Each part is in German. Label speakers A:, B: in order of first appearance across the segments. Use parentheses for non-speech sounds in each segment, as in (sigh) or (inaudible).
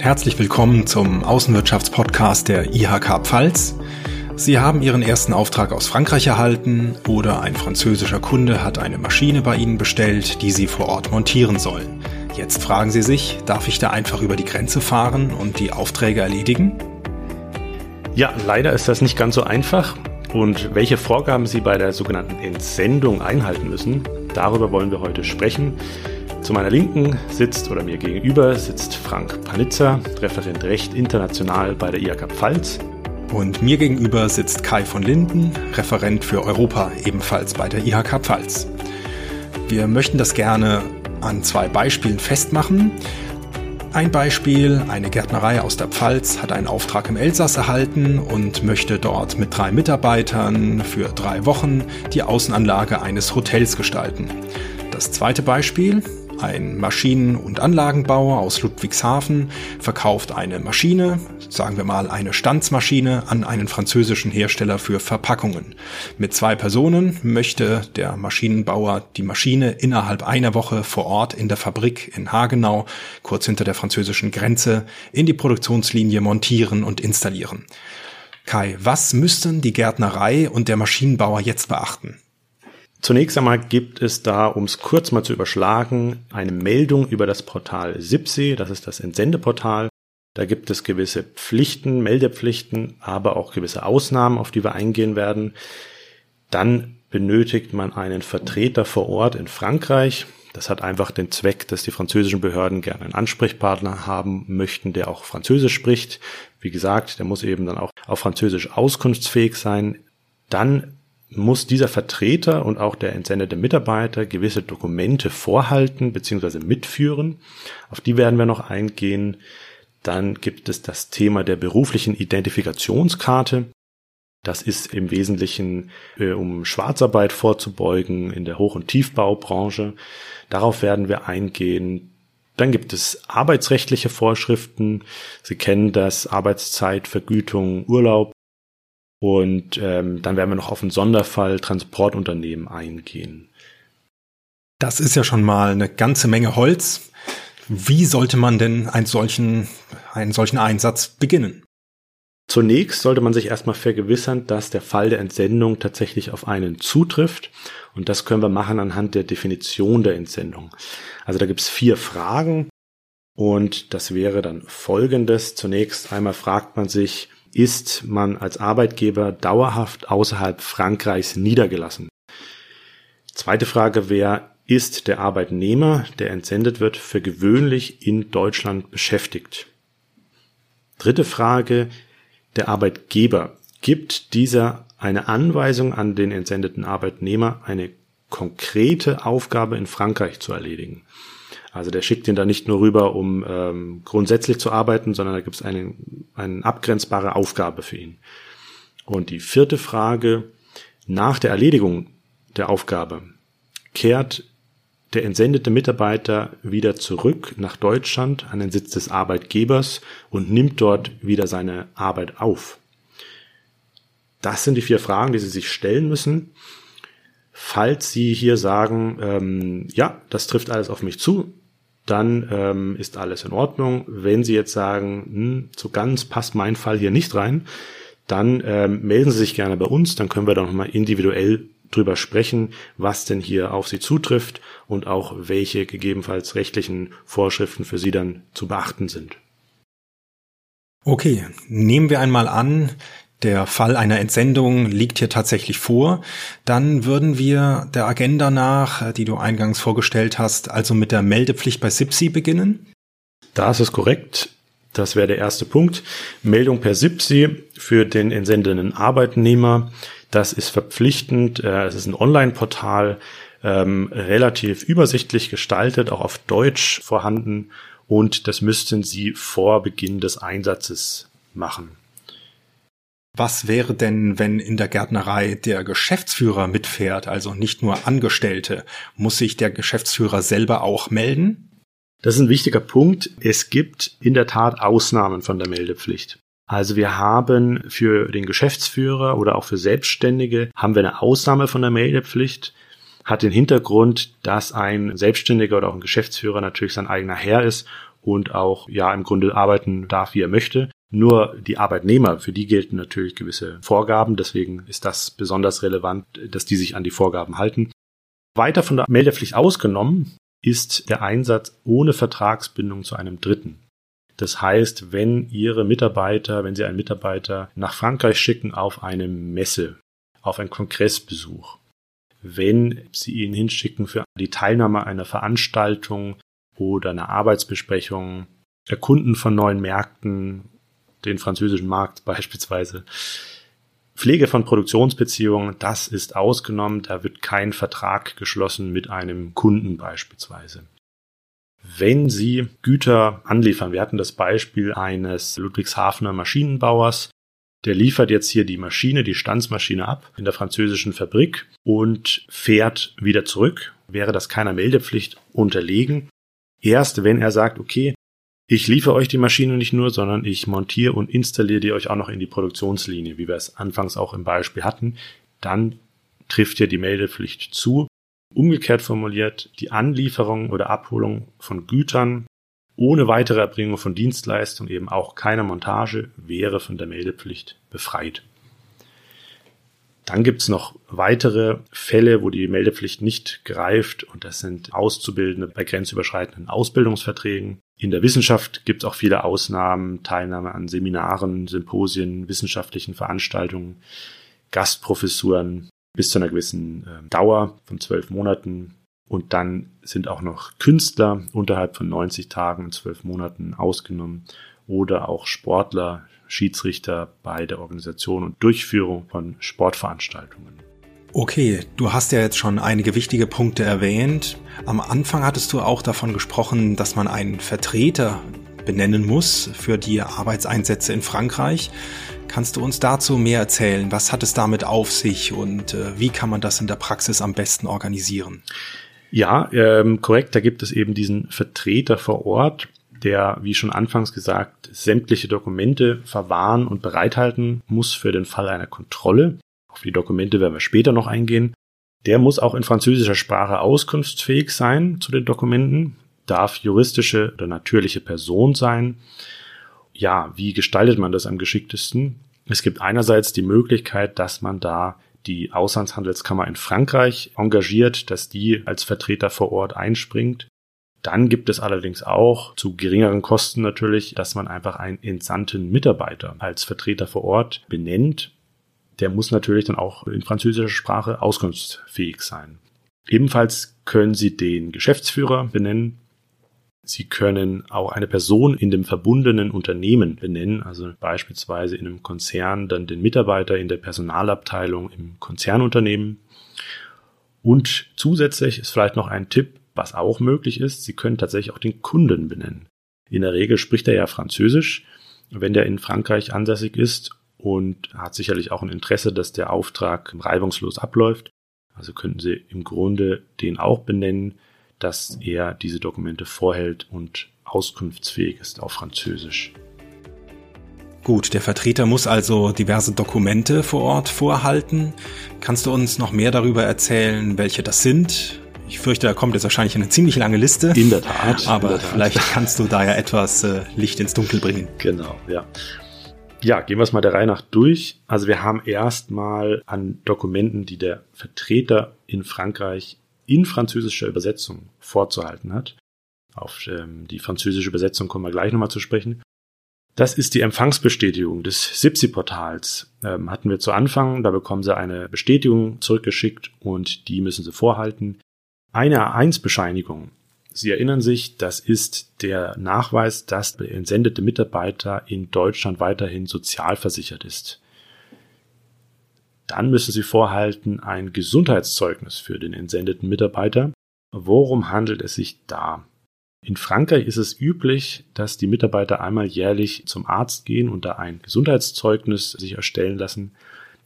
A: Herzlich willkommen zum Außenwirtschaftspodcast der IHK Pfalz. Sie haben Ihren ersten Auftrag aus Frankreich erhalten oder ein französischer Kunde hat eine Maschine bei Ihnen bestellt, die Sie vor Ort montieren sollen. Jetzt fragen Sie sich, darf ich da einfach über die Grenze fahren und die Aufträge erledigen?
B: Ja, leider ist das nicht ganz so einfach. Und welche Vorgaben Sie bei der sogenannten Entsendung einhalten müssen, darüber wollen wir heute sprechen. Zu meiner Linken sitzt oder mir gegenüber sitzt Frank Panitzer, Referent Recht international bei der IHK Pfalz.
A: Und mir gegenüber sitzt Kai von Linden, Referent für Europa ebenfalls bei der IHK Pfalz. Wir möchten das gerne an zwei Beispielen festmachen. Ein Beispiel, eine Gärtnerei aus der Pfalz hat einen Auftrag im Elsass erhalten und möchte dort mit drei Mitarbeitern für drei Wochen die Außenanlage eines Hotels gestalten. Das zweite Beispiel, ein Maschinen- und Anlagenbauer aus Ludwigshafen verkauft eine Maschine, sagen wir mal eine Stanzmaschine, an einen französischen Hersteller für Verpackungen. Mit zwei Personen möchte der Maschinenbauer die Maschine innerhalb einer Woche vor Ort in der Fabrik in Hagenau, kurz hinter der französischen Grenze, in die Produktionslinie montieren und installieren. Kai, was müssten die Gärtnerei und der Maschinenbauer jetzt beachten?
B: Zunächst einmal gibt es da, um es kurz mal zu überschlagen, eine Meldung über das Portal SIPSE, das ist das Entsendeportal. Da gibt es gewisse Pflichten, Meldepflichten, aber auch gewisse Ausnahmen, auf die wir eingehen werden. Dann benötigt man einen Vertreter vor Ort in Frankreich. Das hat einfach den Zweck, dass die französischen Behörden gerne einen Ansprechpartner haben möchten, der auch Französisch spricht. Wie gesagt, der muss eben dann auch auf Französisch auskunftsfähig sein. Dann muss dieser Vertreter und auch der entsendete Mitarbeiter gewisse Dokumente vorhalten bzw. mitführen. Auf die werden wir noch eingehen. Dann gibt es das Thema der beruflichen Identifikationskarte. Das ist im Wesentlichen, äh, um Schwarzarbeit vorzubeugen in der Hoch- und Tiefbaubranche. Darauf werden wir eingehen. Dann gibt es arbeitsrechtliche Vorschriften. Sie kennen das Arbeitszeit, Vergütung, Urlaub. Und ähm, dann werden wir noch auf einen Sonderfall Transportunternehmen eingehen.
A: Das ist ja schon mal eine ganze Menge Holz. Wie sollte man denn einen solchen, einen solchen Einsatz beginnen?
B: Zunächst sollte man sich erstmal vergewissern, dass der Fall der Entsendung tatsächlich auf einen zutrifft. Und das können wir machen anhand der Definition der Entsendung. Also da gibt es vier Fragen. Und das wäre dann folgendes. Zunächst einmal fragt man sich, ist man als Arbeitgeber dauerhaft außerhalb Frankreichs niedergelassen? Zweite Frage wäre, ist der Arbeitnehmer, der entsendet wird, für gewöhnlich in Deutschland beschäftigt? Dritte Frage, der Arbeitgeber, gibt dieser eine Anweisung an den entsendeten Arbeitnehmer, eine konkrete Aufgabe in Frankreich zu erledigen? Also der schickt ihn da nicht nur rüber, um ähm, grundsätzlich zu arbeiten, sondern da gibt es eine, eine abgrenzbare Aufgabe für ihn. Und die vierte Frage, nach der Erledigung der Aufgabe kehrt der entsendete Mitarbeiter wieder zurück nach Deutschland an den Sitz des Arbeitgebers und nimmt dort wieder seine Arbeit auf. Das sind die vier Fragen, die Sie sich stellen müssen. Falls Sie hier sagen, ähm, ja, das trifft alles auf mich zu, dann ähm, ist alles in Ordnung. Wenn Sie jetzt sagen, hm, so ganz passt mein Fall hier nicht rein, dann ähm, melden Sie sich gerne bei uns, dann können wir doch nochmal individuell drüber sprechen, was denn hier auf Sie zutrifft und auch welche gegebenenfalls rechtlichen Vorschriften für Sie dann zu beachten sind.
A: Okay, nehmen wir einmal an, der Fall einer Entsendung liegt hier tatsächlich vor, dann würden wir der Agenda nach, äh, die du eingangs vorgestellt hast, also mit der Meldepflicht bei SIPSI beginnen?
B: Das ist korrekt. Das wäre der erste Punkt. Meldung per SIPSI für den entsendenden Arbeitnehmer. Das ist verpflichtend. Äh, es ist ein Online-Portal, ähm, relativ übersichtlich gestaltet, auch auf Deutsch vorhanden. Und das müssten Sie vor Beginn des Einsatzes machen.
A: Was wäre denn, wenn in der Gärtnerei der Geschäftsführer mitfährt, also nicht nur Angestellte? Muss sich der Geschäftsführer selber auch melden?
B: Das ist ein wichtiger Punkt. Es gibt in der Tat Ausnahmen von der Meldepflicht. Also wir haben für den Geschäftsführer oder auch für Selbstständige haben wir eine Ausnahme von der Meldepflicht. Hat den Hintergrund, dass ein Selbstständiger oder auch ein Geschäftsführer natürlich sein eigener Herr ist und auch ja im Grunde arbeiten darf, wie er möchte. Nur die Arbeitnehmer, für die gelten natürlich gewisse Vorgaben. Deswegen ist das besonders relevant, dass die sich an die Vorgaben halten. Weiter von der Meldepflicht ausgenommen ist der Einsatz ohne Vertragsbindung zu einem Dritten. Das heißt, wenn Ihre Mitarbeiter, wenn Sie einen Mitarbeiter nach Frankreich schicken auf eine Messe, auf einen Kongressbesuch, wenn Sie ihn hinschicken für die Teilnahme einer Veranstaltung oder einer Arbeitsbesprechung, Erkunden von neuen Märkten, den französischen Markt (laughs) beispielsweise, Pflege von Produktionsbeziehungen, das ist ausgenommen, da wird kein Vertrag geschlossen mit einem Kunden beispielsweise. Wenn Sie Güter anliefern, wir hatten das Beispiel eines Ludwigshafener Maschinenbauers, der liefert jetzt hier die Maschine, die Stanzmaschine ab in der französischen Fabrik und fährt wieder zurück, wäre das keiner Meldepflicht unterlegen. Erst wenn er sagt, okay, ich liefere euch die Maschine nicht nur, sondern ich montiere und installiere die euch auch noch in die Produktionslinie, wie wir es anfangs auch im Beispiel hatten, dann trifft ihr die Meldepflicht zu. Umgekehrt formuliert, die Anlieferung oder Abholung von Gütern ohne weitere Erbringung von Dienstleistungen, eben auch keine Montage, wäre von der Meldepflicht befreit. Dann gibt es noch weitere Fälle, wo die Meldepflicht nicht greift und das sind Auszubildende bei grenzüberschreitenden Ausbildungsverträgen. In der Wissenschaft gibt es auch viele Ausnahmen, Teilnahme an Seminaren, Symposien, wissenschaftlichen Veranstaltungen, Gastprofessuren bis zu einer gewissen äh, Dauer von zwölf Monaten. Und dann sind auch noch Künstler unterhalb von 90 Tagen und zwölf Monaten ausgenommen oder auch Sportler, Schiedsrichter bei der Organisation und Durchführung von Sportveranstaltungen.
A: Okay, du hast ja jetzt schon einige wichtige Punkte erwähnt. Am Anfang hattest du auch davon gesprochen, dass man einen Vertreter benennen muss für die Arbeitseinsätze in Frankreich. Kannst du uns dazu mehr erzählen? Was hat es damit auf sich und äh, wie kann man das in der Praxis am besten organisieren?
B: Ja, ähm, korrekt. Da gibt es eben diesen Vertreter vor Ort, der, wie schon anfangs gesagt, sämtliche Dokumente verwahren und bereithalten muss für den Fall einer Kontrolle. Auf die Dokumente werden wir später noch eingehen. Der muss auch in französischer Sprache auskunftsfähig sein zu den Dokumenten, darf juristische oder natürliche Person sein. Ja, wie gestaltet man das am geschicktesten? Es gibt einerseits die Möglichkeit, dass man da die Auslandshandelskammer in Frankreich engagiert, dass die als Vertreter vor Ort einspringt. Dann gibt es allerdings auch zu geringeren Kosten natürlich, dass man einfach einen entsandten Mitarbeiter als Vertreter vor Ort benennt. Der muss natürlich dann auch in französischer Sprache auskunftsfähig sein. Ebenfalls können Sie den Geschäftsführer benennen. Sie können auch eine Person in dem verbundenen Unternehmen benennen, also beispielsweise in einem Konzern dann den Mitarbeiter in der Personalabteilung im Konzernunternehmen. Und zusätzlich ist vielleicht noch ein Tipp, was auch möglich ist, Sie können tatsächlich auch den Kunden benennen. In der Regel spricht er ja Französisch, wenn der in Frankreich ansässig ist und hat sicherlich auch ein Interesse, dass der Auftrag reibungslos abläuft. Also könnten Sie im Grunde den auch benennen, dass er diese Dokumente vorhält und auskunftsfähig ist auf Französisch.
A: Gut, der Vertreter muss also diverse Dokumente vor Ort vorhalten. Kannst du uns noch mehr darüber erzählen, welche das sind? Ich fürchte, da kommt jetzt wahrscheinlich eine ziemlich lange Liste.
B: In der Tat.
A: Aber
B: der Tat.
A: vielleicht kannst du da ja etwas äh, Licht ins Dunkel bringen.
B: Genau, ja. Ja, gehen wir es mal der Reihe nach durch. Also wir haben erstmal an Dokumenten, die der Vertreter in Frankreich in französischer Übersetzung vorzuhalten hat. Auf ähm, die französische Übersetzung kommen wir gleich nochmal zu sprechen. Das ist die Empfangsbestätigung des SIPSI-Portals. Ähm, hatten wir zu Anfang, da bekommen Sie eine Bestätigung zurückgeschickt und die müssen Sie vorhalten. Eine A1-Bescheinigung. Sie erinnern sich, das ist der Nachweis, dass der entsendete Mitarbeiter in Deutschland weiterhin sozialversichert ist. Dann müssen Sie vorhalten ein Gesundheitszeugnis für den entsendeten Mitarbeiter. Worum handelt es sich da? In Frankreich ist es üblich, dass die Mitarbeiter einmal jährlich zum Arzt gehen und da ein Gesundheitszeugnis sich erstellen lassen.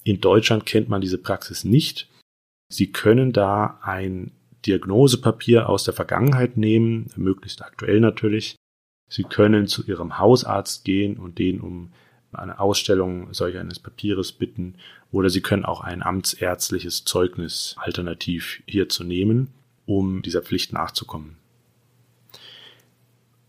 B: In Deutschland kennt man diese Praxis nicht. Sie können da ein Diagnosepapier aus der Vergangenheit nehmen, möglichst aktuell natürlich. Sie können zu Ihrem Hausarzt gehen und den um eine Ausstellung solch eines Papieres bitten oder Sie können auch ein amtsärztliches Zeugnis alternativ hierzu nehmen, um dieser Pflicht nachzukommen.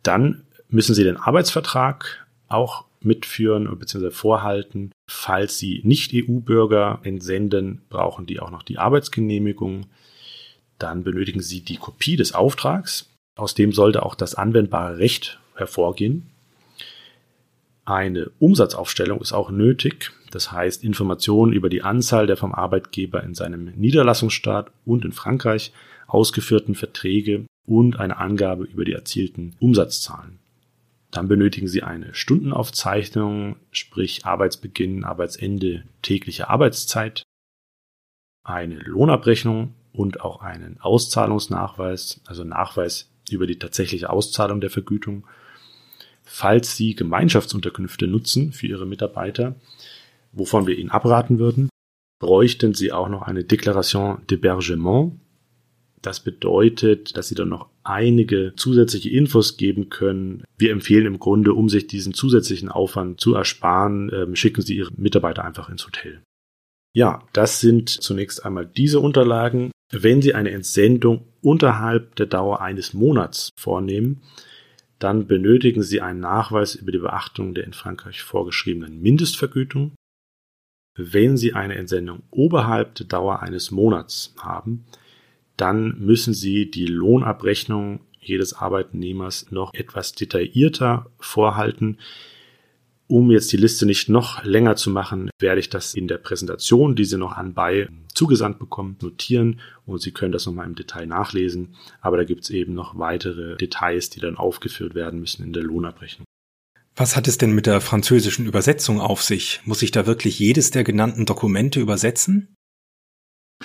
B: Dann müssen Sie den Arbeitsvertrag auch mitführen bzw. vorhalten. Falls Sie nicht EU-Bürger entsenden, brauchen die auch noch die Arbeitsgenehmigung. Dann benötigen Sie die Kopie des Auftrags. Aus dem sollte auch das anwendbare Recht hervorgehen. Eine Umsatzaufstellung ist auch nötig, das heißt Informationen über die Anzahl der vom Arbeitgeber in seinem Niederlassungsstaat und in Frankreich ausgeführten Verträge und eine Angabe über die erzielten Umsatzzahlen. Dann benötigen Sie eine Stundenaufzeichnung, sprich Arbeitsbeginn, Arbeitsende, tägliche Arbeitszeit, eine Lohnabrechnung und auch einen Auszahlungsnachweis, also Nachweis über die tatsächliche Auszahlung der Vergütung. Falls Sie Gemeinschaftsunterkünfte nutzen für Ihre Mitarbeiter, wovon wir Ihnen abraten würden, bräuchten Sie auch noch eine Déclaration d'hébergement, das bedeutet, dass Sie dann noch einige zusätzliche Infos geben können. Wir empfehlen im Grunde, um sich diesen zusätzlichen Aufwand zu ersparen, ähm, schicken Sie Ihre Mitarbeiter einfach ins Hotel. Ja, das sind zunächst einmal diese Unterlagen. Wenn Sie eine Entsendung unterhalb der Dauer eines Monats vornehmen, dann benötigen Sie einen Nachweis über die Beachtung der in Frankreich vorgeschriebenen Mindestvergütung. Wenn Sie eine Entsendung oberhalb der Dauer eines Monats haben, dann müssen Sie die Lohnabrechnung jedes Arbeitnehmers noch etwas detaillierter vorhalten. Um jetzt die Liste nicht noch länger zu machen, werde ich das in der Präsentation, die Sie noch anbei zugesandt bekommen, notieren und Sie können das nochmal im Detail nachlesen. Aber da gibt es eben noch weitere Details, die dann aufgeführt werden müssen in der Lohnabrechnung.
A: Was hat es denn mit der französischen Übersetzung auf sich? Muss ich da wirklich jedes der genannten Dokumente übersetzen?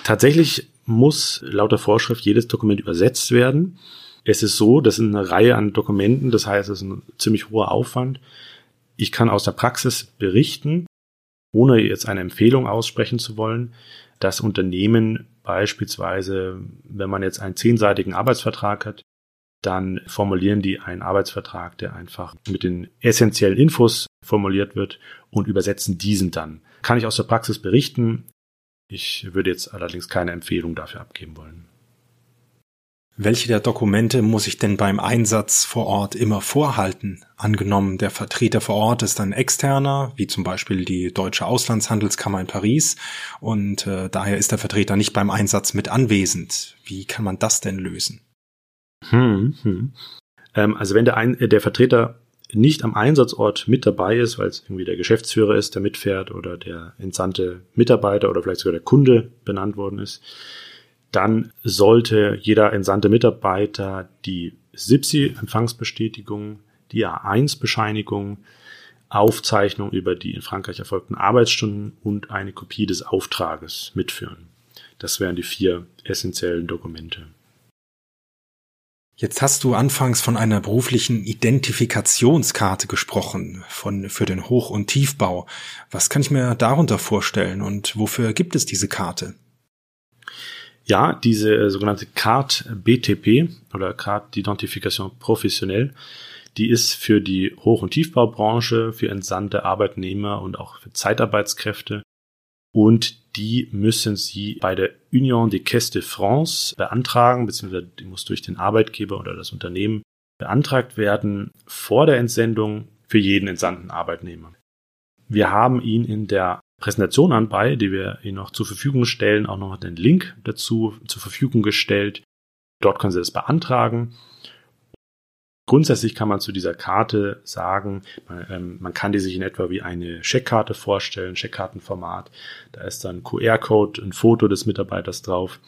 B: Tatsächlich muss laut der Vorschrift jedes Dokument übersetzt werden. Es ist so, das sind eine Reihe an Dokumenten, das heißt, es ist ein ziemlich hoher Aufwand. Ich kann aus der Praxis berichten, ohne jetzt eine Empfehlung aussprechen zu wollen, dass Unternehmen beispielsweise, wenn man jetzt einen zehnseitigen Arbeitsvertrag hat, dann formulieren die einen Arbeitsvertrag, der einfach mit den essentiellen Infos formuliert wird und übersetzen diesen dann. Kann ich aus der Praxis berichten, ich würde jetzt allerdings keine Empfehlung dafür abgeben wollen.
A: Welche der Dokumente muss ich denn beim Einsatz vor Ort immer vorhalten? Angenommen, der Vertreter vor Ort ist ein externer, wie zum Beispiel die Deutsche Auslandshandelskammer in Paris, und äh, daher ist der Vertreter nicht beim Einsatz mit anwesend. Wie kann man das denn lösen?
B: Hm, hm. Ähm, also wenn der, ein, äh, der Vertreter nicht am Einsatzort mit dabei ist, weil es irgendwie der Geschäftsführer ist, der mitfährt oder der entsandte Mitarbeiter oder vielleicht sogar der Kunde benannt worden ist, dann sollte jeder entsandte Mitarbeiter die SIPSI-Empfangsbestätigung, die A1-Bescheinigung, Aufzeichnung über die in Frankreich erfolgten Arbeitsstunden und eine Kopie des Auftrages mitführen. Das wären die vier essentiellen Dokumente.
A: Jetzt hast du anfangs von einer beruflichen Identifikationskarte gesprochen, von, für den Hoch- und Tiefbau. Was kann ich mir darunter vorstellen und wofür gibt es diese Karte?
B: Ja, diese äh, sogenannte Carte BTP oder Carte d'Identification Professionnelle, die ist für die Hoch- und Tiefbaubranche, für entsandte Arbeitnehmer und auch für Zeitarbeitskräfte und die müssen Sie bei der Union des Caisses de France beantragen, beziehungsweise die muss durch den Arbeitgeber oder das Unternehmen beantragt werden vor der Entsendung für jeden entsandten Arbeitnehmer. Wir haben ihn in der Präsentation anbei, die wir Ihnen noch zur Verfügung stellen, auch noch den Link dazu zur Verfügung gestellt. Dort können Sie das beantragen Grundsätzlich kann man zu dieser Karte sagen, man, ähm, man, kann die sich in etwa wie eine Scheckkarte vorstellen, Scheckkartenformat. Da ist dann QR-Code, ein Foto des Mitarbeiters drauf.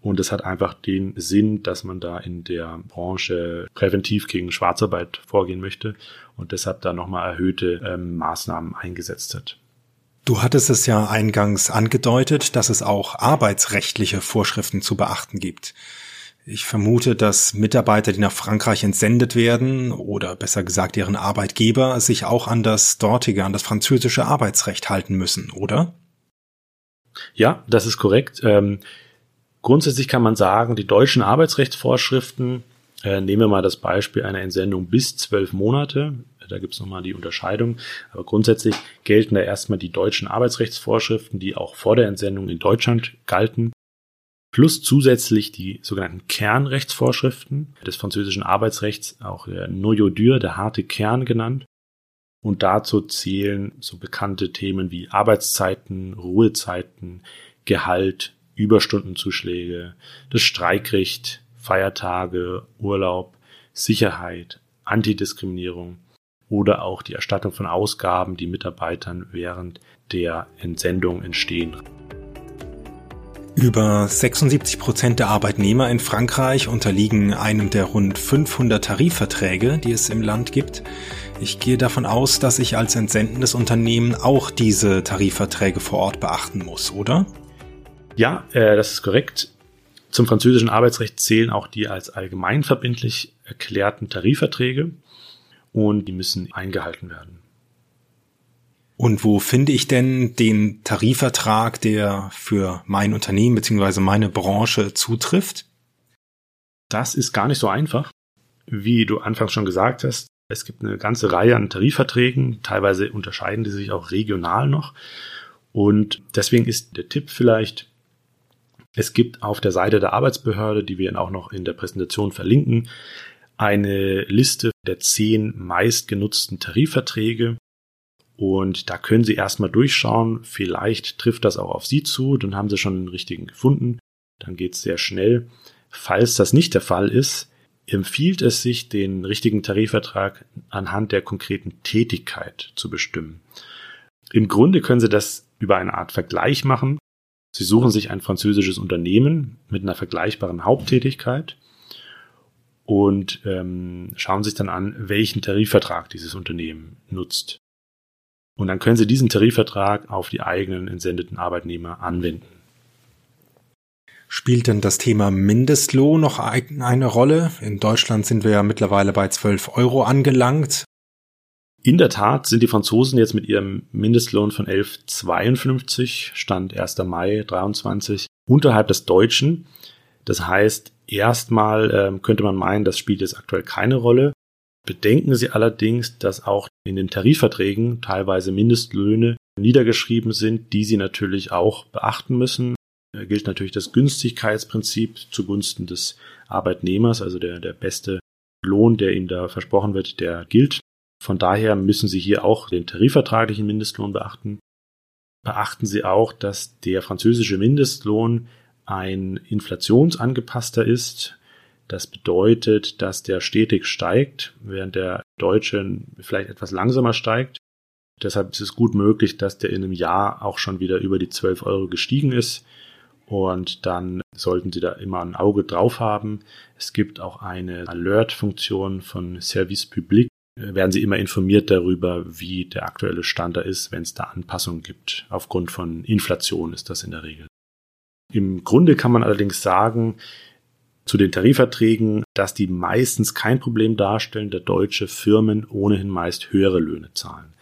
B: Und es hat einfach den Sinn, dass man da in der Branche präventiv gegen Schwarzarbeit vorgehen möchte und deshalb da nochmal erhöhte ähm, Maßnahmen eingesetzt hat.
A: Du hattest es ja eingangs angedeutet, dass es auch arbeitsrechtliche Vorschriften zu beachten gibt. Ich vermute, dass Mitarbeiter, die nach Frankreich entsendet werden, oder besser gesagt deren Arbeitgeber, sich auch an das dortige, an das französische Arbeitsrecht halten müssen, oder?
B: Ja, das ist korrekt. Ähm, grundsätzlich kann man sagen, die deutschen Arbeitsrechtsvorschriften Äh, nehmen wir mal das Beispiel einer Entsendung bis zwölf Monate. Da gibt es nochmal die Unterscheidung. Aber grundsätzlich gelten da erstmal die deutschen Arbeitsrechtsvorschriften, die auch vor der Entsendung in Deutschland galten, plus zusätzlich die sogenannten Kernrechtsvorschriften des französischen Arbeitsrechts, auch der Noyau dur, der harte Kern genannt. Und dazu zählen so bekannte Themen wie Arbeitszeiten, Ruhezeiten, Gehalt, Überstundenzuschläge, das Streikrecht, Feiertage, Urlaub, Sicherheit, Antidiskriminierung oder auch die Erstattung von Ausgaben, die Mitarbeitern während der Entsendung entstehen.
A: Über 76 Prozent der Arbeitnehmer in Frankreich unterliegen einem der rund 500 Tarifverträge, die es im Land gibt. Ich gehe davon aus, dass ich als entsendendes Unternehmen auch diese Tarifverträge vor Ort beachten muss, oder?
B: Ja, äh, das ist korrekt. Zum französischen Arbeitsrecht zählen auch die als allgemeinverbindlich erklärten Tarifverträge und die müssen eingehalten werden.
A: Und wo finde ich denn den Tarifvertrag, der für mein Unternehmen bzw. meine Branche zutrifft?
B: Das ist gar nicht so einfach. Wie du anfangs schon gesagt hast, es gibt eine ganze Reihe an Tarifverträgen, teilweise unterscheiden die sich auch regional noch. Und deswegen ist der Tipp vielleicht, es gibt auf der Seite der Arbeitsbehörde, die wir auch noch in der Präsentation verlinken, eine Liste der zehn meistgenutzten Tarifverträge. Und da können Sie erstmal durchschauen. Vielleicht trifft das auch auf Sie zu. Dann haben Sie schon den richtigen gefunden. Dann geht es sehr schnell. Falls das nicht der Fall ist, empfiehlt es sich, den richtigen Tarifvertrag anhand der konkreten Tätigkeit zu bestimmen. Im Grunde können Sie das über eine Art Vergleich machen. Sie suchen sich ein französisches Unternehmen mit einer vergleichbaren Haupttätigkeit und ähm, schauen sich dann an, welchen Tarifvertrag dieses Unternehmen nutzt. Und dann können Sie diesen Tarifvertrag auf die eigenen entsendeten Arbeitnehmer anwenden.
A: Spielt denn das Thema Mindestlohn noch eine Rolle? In Deutschland sind wir ja mittlerweile bei 12 Euro angelangt.
B: In der Tat sind die Franzosen jetzt mit ihrem Mindestlohn von 11,52 Stand 1. Mai 23 unterhalb des Deutschen. Das heißt, erstmal äh, könnte man meinen, das spielt jetzt aktuell keine Rolle. Bedenken Sie allerdings, dass auch in den Tarifverträgen teilweise Mindestlöhne niedergeschrieben sind, die Sie natürlich auch beachten müssen. Da gilt natürlich das Günstigkeitsprinzip zugunsten des Arbeitnehmers, also der, der beste Lohn, der ihm da versprochen wird, der gilt von daher müssen Sie hier auch den tarifvertraglichen Mindestlohn beachten. Beachten Sie auch, dass der französische Mindestlohn ein inflationsangepasster ist. Das bedeutet, dass der stetig steigt, während der deutsche vielleicht etwas langsamer steigt. Deshalb ist es gut möglich, dass der in einem Jahr auch schon wieder über die 12 Euro gestiegen ist. Und dann sollten Sie da immer ein Auge drauf haben. Es gibt auch eine Alert-Funktion von Service Public, werden Sie immer informiert darüber, wie der aktuelle Stand da ist, wenn es da Anpassungen gibt. Aufgrund von Inflation ist das in der Regel. Im Grunde kann man allerdings sagen, zu den Tarifverträgen, dass die meistens kein Problem darstellen, da deutsche Firmen ohnehin meist höhere Löhne zahlen.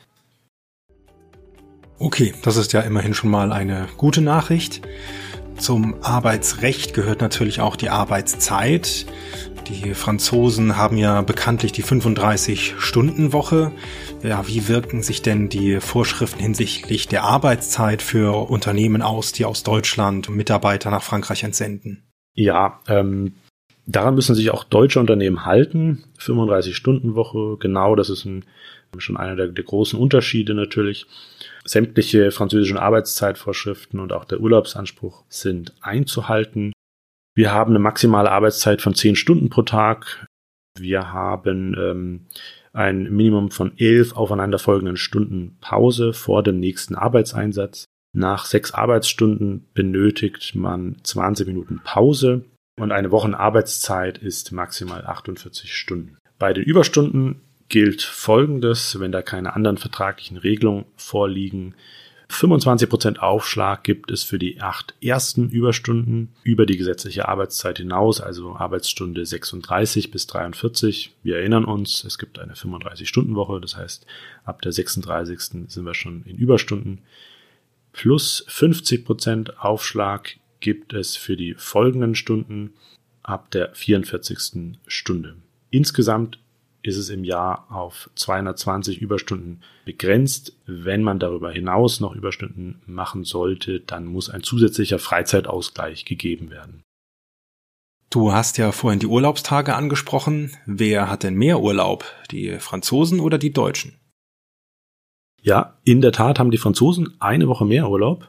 A: Okay, das ist ja immerhin schon mal eine gute Nachricht. Zum Arbeitsrecht gehört natürlich auch die Arbeitszeit. Die Franzosen haben ja bekanntlich die 35-Stunden-Woche. Ja, wie wirken sich denn die Vorschriften hinsichtlich der Arbeitszeit für Unternehmen aus, die aus Deutschland Mitarbeiter nach Frankreich entsenden?
B: Ja, ähm, daran müssen sich auch deutsche Unternehmen halten. 35-Stunden-Woche, genau, das ist ein, schon einer der, der großen Unterschiede natürlich. Sämtliche französischen Arbeitszeitvorschriften und auch der Urlaubsanspruch sind einzuhalten. Wir haben eine maximale Arbeitszeit von zehn Stunden pro Tag. Wir haben ähm, ein Minimum von elf aufeinanderfolgenden Stunden Pause vor dem nächsten Arbeitseinsatz. Nach sechs Arbeitsstunden benötigt man 20 Minuten Pause und eine Wochenarbeitszeit ist maximal 48 Stunden. Bei den Überstunden gilt Folgendes, wenn da keine anderen vertraglichen Regelungen vorliegen, 25% Aufschlag gibt es für die acht ersten Überstunden über die gesetzliche Arbeitszeit hinaus, also Arbeitsstunde 36 bis 43. Wir erinnern uns, es gibt eine 35-Stunden-Woche, das heißt, ab der 36. sind wir schon in Überstunden. Plus 50% Aufschlag gibt es für die folgenden Stunden ab der 44. Stunde. Insgesamt ist es im Jahr auf 220 Überstunden begrenzt. Wenn man darüber hinaus noch Überstunden machen sollte, dann muss ein zusätzlicher Freizeitausgleich gegeben werden.
A: Du hast ja vorhin die Urlaubstage angesprochen. Wer hat denn mehr Urlaub? Die Franzosen oder die Deutschen?
B: Ja, in der Tat haben die Franzosen eine Woche mehr Urlaub.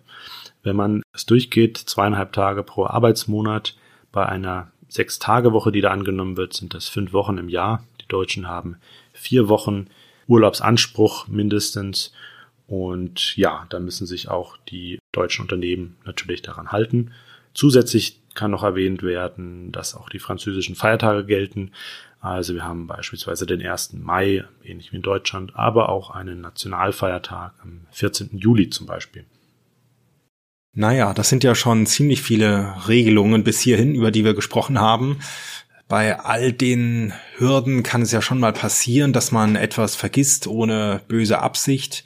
B: Wenn man es durchgeht, zweieinhalb Tage pro Arbeitsmonat bei einer Sechs-Tage-Woche, die da angenommen wird, sind das fünf Wochen im Jahr. Deutschen haben vier Wochen Urlaubsanspruch mindestens. Und ja, da müssen sich auch die deutschen Unternehmen natürlich daran halten. Zusätzlich kann noch erwähnt werden, dass auch die französischen Feiertage gelten. Also wir haben beispielsweise den 1. Mai, ähnlich wie in Deutschland, aber auch einen Nationalfeiertag am 14. Juli zum Beispiel.
A: Naja, das sind ja schon ziemlich viele Regelungen bis hierhin, über die wir gesprochen haben. Bei all den Hürden kann es ja schon mal passieren, dass man etwas vergisst ohne böse Absicht,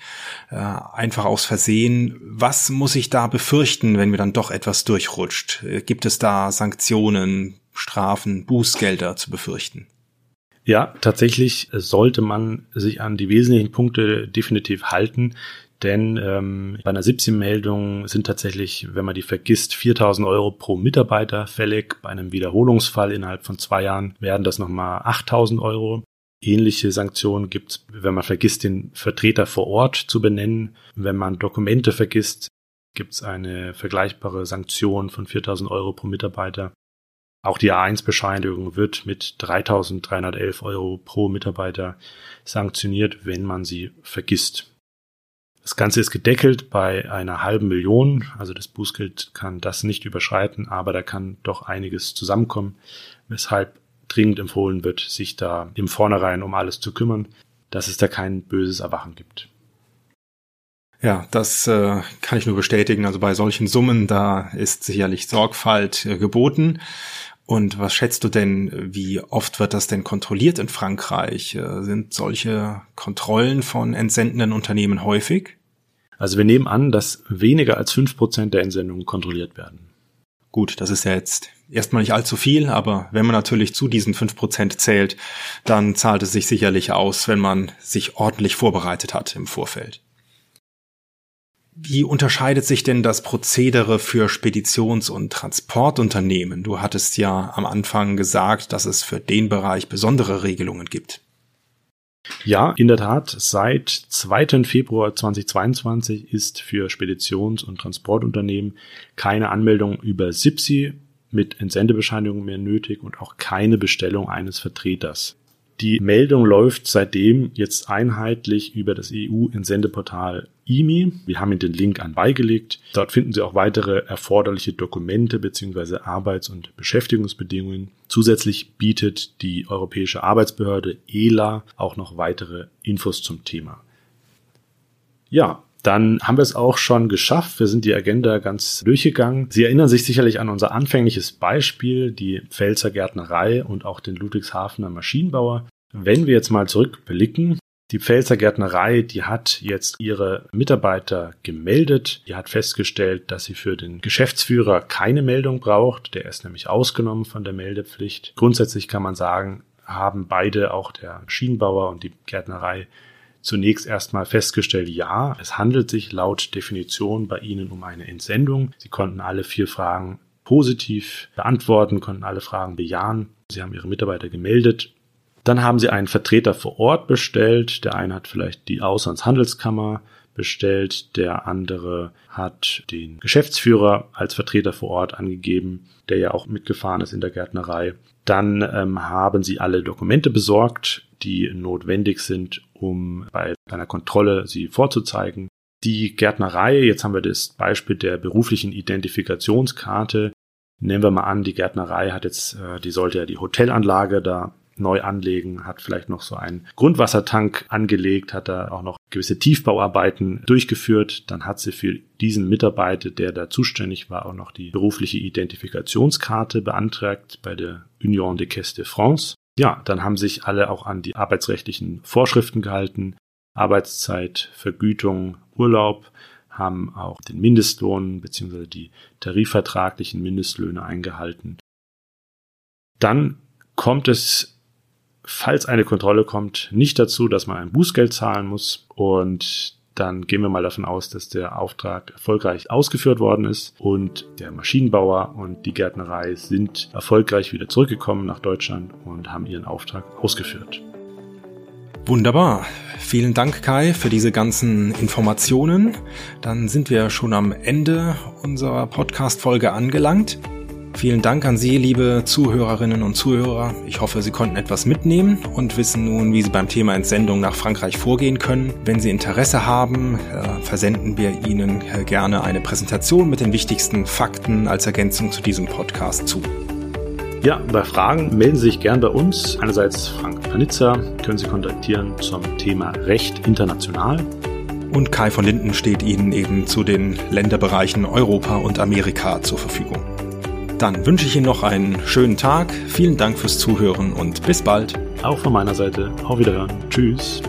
A: äh, einfach aus Versehen. Was muss ich da befürchten, wenn mir dann doch etwas durchrutscht? Äh, gibt es da Sanktionen, Strafen, Bußgelder zu befürchten?
B: Ja, tatsächlich sollte man sich an die wesentlichen Punkte definitiv halten, denn ähm, bei einer 17-Meldung sind tatsächlich, wenn man die vergisst, 4000 Euro pro Mitarbeiter fällig. Bei einem Wiederholungsfall innerhalb von zwei Jahren werden das nochmal 8000 Euro. Ähnliche Sanktionen gibt's, wenn man vergisst, den Vertreter vor Ort zu benennen. Wenn man Dokumente vergisst, gibt's eine vergleichbare Sanktion von 4000 Euro pro Mitarbeiter. Auch die A1-Bescheinigung wird mit 3.311 Euro pro Mitarbeiter sanktioniert, wenn man sie vergisst. Das Ganze ist gedeckelt bei einer halben Million, also das Bußgeld kann das nicht überschreiten, aber da kann doch einiges zusammenkommen, weshalb dringend empfohlen wird, sich da im Vornherein um alles zu kümmern, dass es da kein böses Erwachen gibt.
A: Ja, das äh, kann ich nur bestätigen. Also bei solchen Summen, da ist sicherlich Sorgfalt äh, geboten. Und was schätzt du denn, wie oft wird das denn kontrolliert in Frankreich? Äh, sind solche Kontrollen von entsendenden Unternehmen häufig?
B: Also wir nehmen an, dass weniger als fünf Prozent der Entsendungen kontrolliert werden.
A: Gut, das ist ja jetzt erstmal nicht allzu viel, aber wenn man natürlich zu diesen fünf Prozent zählt, dann zahlt es sich sicherlich aus, wenn man sich ordentlich vorbereitet hat im Vorfeld. Wie unterscheidet sich denn das Prozedere für Speditions- und Transportunternehmen? Du hattest ja am Anfang gesagt, dass es für den Bereich besondere Regelungen gibt.
B: Ja, in der Tat, seit 2. Februar 2022 ist für Speditions- und Transportunternehmen keine Anmeldung über SIPSI mit Entsendebescheinigung mehr nötig und auch keine Bestellung eines Vertreters. Die Meldung läuft seitdem jetzt einheitlich über das EU-Entsendeportal IMI. Wir haben Ihnen den Link an beigelegt. Dort finden Sie auch weitere erforderliche Dokumente bzw. Arbeits- und Beschäftigungsbedingungen. Zusätzlich bietet die Europäische Arbeitsbehörde ELA auch noch weitere Infos zum Thema. Ja, dann haben wir es auch schon geschafft. Wir sind die Agenda ganz durchgegangen. Sie erinnern sich sicherlich an unser anfängliches Beispiel, die Pfälzer Gärtnerei und auch den Ludwigshafener Maschinenbauer. Wenn wir jetzt mal zurückblicken, die Pfälzer Gärtnerei, die hat jetzt ihre Mitarbeiter gemeldet. Die hat festgestellt, dass sie für den Geschäftsführer keine Meldung braucht. Der ist nämlich ausgenommen von der Meldepflicht. Grundsätzlich kann man sagen, haben beide, auch der Maschinenbauer und die Gärtnerei, zunächst erstmal festgestellt, ja, es handelt sich laut Definition bei Ihnen um eine Entsendung. Sie konnten alle vier Fragen positiv beantworten, konnten alle Fragen bejahen. Sie haben Ihre Mitarbeiter gemeldet. Dann haben Sie einen Vertreter vor Ort bestellt. Der eine hat vielleicht die Auslandshandelskammer bestellt, der andere hat den Geschäftsführer als Vertreter vor Ort angegeben, der ja auch mitgefahren ist in der Gärtnerei. Dann ähm, haben sie alle Dokumente besorgt, die notwendig sind, um bei einer Kontrolle sie vorzuzeigen. Die Gärtnerei, jetzt haben wir das Beispiel der beruflichen Identifikationskarte. Nehmen wir mal an, die Gärtnerei hat jetzt, äh, die sollte ja die Hotelanlage da neu anlegen, hat vielleicht noch so einen Grundwassertank angelegt, hat da auch noch gewisse Tiefbauarbeiten durchgeführt. Dann hat sie für diesen Mitarbeiter, der da zuständig war, auch noch die berufliche Identifikationskarte beantragt bei der Union de Caisse de France. Ja, dann haben sich alle auch an die arbeitsrechtlichen Vorschriften gehalten. Arbeitszeit, Vergütung, Urlaub, haben auch den Mindestlohn bzw. die tarifvertraglichen Mindestlöhne eingehalten. Dann kommt es, falls eine Kontrolle kommt, nicht dazu, dass man ein Bußgeld zahlen muss und dann gehen wir mal davon aus, dass der Auftrag erfolgreich ausgeführt worden ist und der Maschinenbauer und die Gärtnerei sind erfolgreich wieder zurückgekommen nach Deutschland und haben ihren Auftrag ausgeführt.
A: Wunderbar. Vielen Dank, Kai, für diese ganzen Informationen. Dann sind wir schon am Ende unserer Podcast-Folge angelangt. Vielen Dank an Sie, liebe Zuhörerinnen und Zuhörer. Ich hoffe, Sie konnten etwas mitnehmen und wissen nun, wie Sie beim Thema Entsendung nach Frankreich vorgehen können. Wenn Sie Interesse haben, äh, versenden wir Ihnen äh, gerne eine Präsentation mit den wichtigsten Fakten als Ergänzung zu diesem Podcast zu.
B: Ja, bei Fragen melden Sie sich gern bei uns. Einerseits Frank Panitzer können Sie kontaktieren zum Thema Recht international.
A: Und Kai von Linden steht Ihnen eben zu den Länderbereichen Europa und Amerika zur Verfügung. Dann wünsche ich Ihnen noch einen schönen Tag. Vielen Dank fürs Zuhören und bis bald.
B: Auch von meiner Seite. Auf Wiederhören. Tschüss.